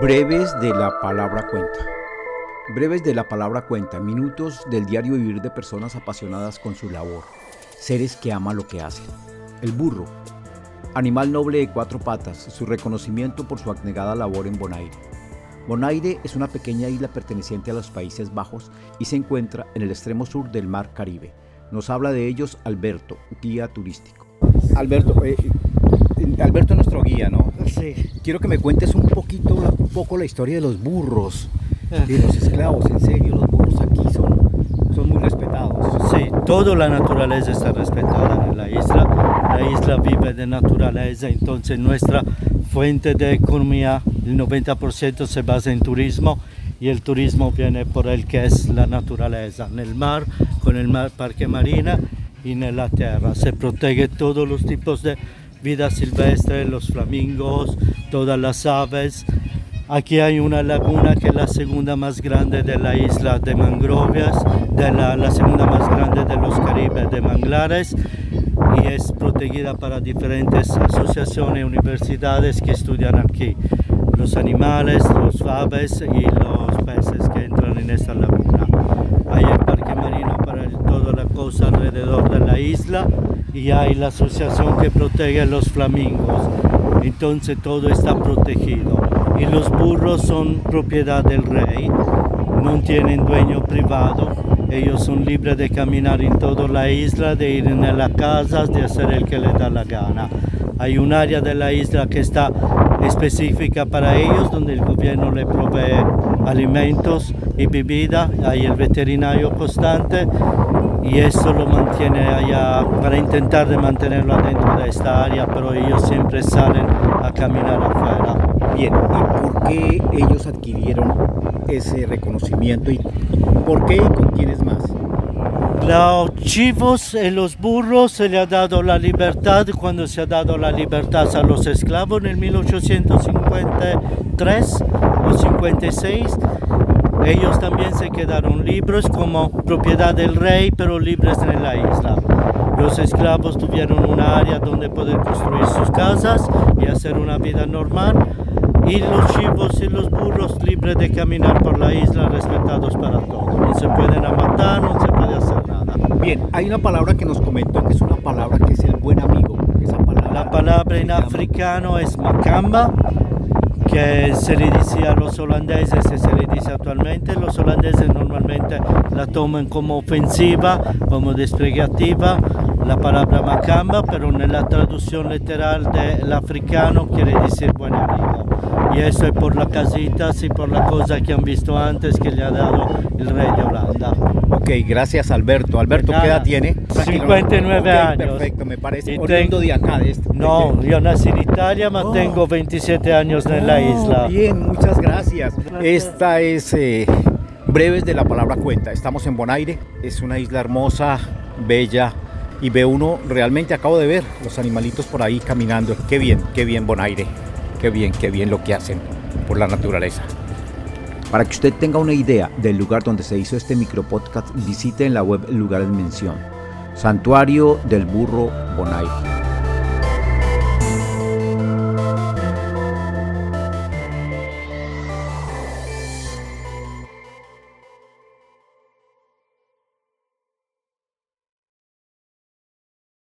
Breves de la palabra cuenta. Breves de la palabra cuenta, minutos del diario vivir de personas apasionadas con su labor, seres que aman lo que hacen. El burro, animal noble de cuatro patas, su reconocimiento por su abnegada labor en Bonaire. Bonaire es una pequeña isla perteneciente a los Países Bajos y se encuentra en el extremo sur del Mar Caribe. Nos habla de ellos Alberto, guía turístico. Alberto, eh, Alberto es nuestro guía, ¿no? Sí. Quiero que me cuentes un poquito, un poco la historia de los burros, de los esclavos, en serio, los burros aquí son, son muy respetados. Sí, toda la naturaleza está respetada en la isla. La isla vive de naturaleza, entonces nuestra fuente de economía, el 90% se basa en turismo y el turismo viene por el que es la naturaleza, en el mar, con el mar, parque marina y en la tierra. Se protege todos los tipos de vida silvestre, los flamingos, todas las aves. Aquí hay una laguna que es la segunda más grande de la isla de mangrovias, de la, la segunda más grande de los Caribes de manglares y es protegida para diferentes asociaciones y universidades que estudian aquí los animales, los aves y los peces que entran en esta laguna. Hay el parque marino para el, toda la cosa alrededor de la isla y hay la asociación que protege los flamingos. Entonces todo está protegido. Y los burros son propiedad del rey, no tienen dueño privado. Ellos son libres de caminar en toda la isla, de ir en las casas, de hacer el que les da la gana. Hay un área de la isla que está específica para ellos, donde el gobierno le provee alimentos y bebida. Hay el veterinario constante y eso lo mantiene allá para intentar de mantenerlo adentro de esta área, pero ellos siempre salen a caminar afuera. Bien, ¿y por qué ellos adquirieron ese reconocimiento y por qué y con quiénes más? Los chivos y los burros se le ha dado la libertad cuando se ha dado la libertad a los esclavos en el 1853 o 56. Ellos también se quedaron libres como propiedad del rey, pero libres en la isla. Los esclavos tuvieron una área donde poder construir sus casas y hacer una vida normal. Y los chivos y los burros libres de caminar por la isla, respetados para todos. No se pueden matar, no se puede hacer nada. Bien, hay una palabra que nos comentó que es una palabra que es el buen amigo. Esa palabra, La palabra en africano es macamba, que se le dice a los holandeses y se le dice actualmente. Los holandeses normalmente la toman como ofensiva, como despregativa, la palabra macamba, pero en la traducción literal del africano quiere decir buen amigo. Y eso es por las casitas y por la cosa que han visto antes que le ha dado el rey de Holanda. Ok, gracias Alberto. Alberto. ¿qué edad tiene? 59 Ok, años. Perfecto, me parece Y oriundo ten- de acá, de este. No, yo nací en Italia, pero Oh. tengo 27 años en la Oh, isla. Bien, muchas gracias. Esta es eh, Breves de la Palabra Cuenta. Estamos en Bonaire, es una isla hermosa, bella, y ve uno, realmente acabo de ver los animalitos por ahí caminando. Qué bien, qué bien Bonaire, qué bien, qué bien lo que hacen por la naturaleza. Para que usted tenga una idea del lugar donde se hizo este micropodcast, visite en la web el lugar en mención. Santuario del Burro Bonaire.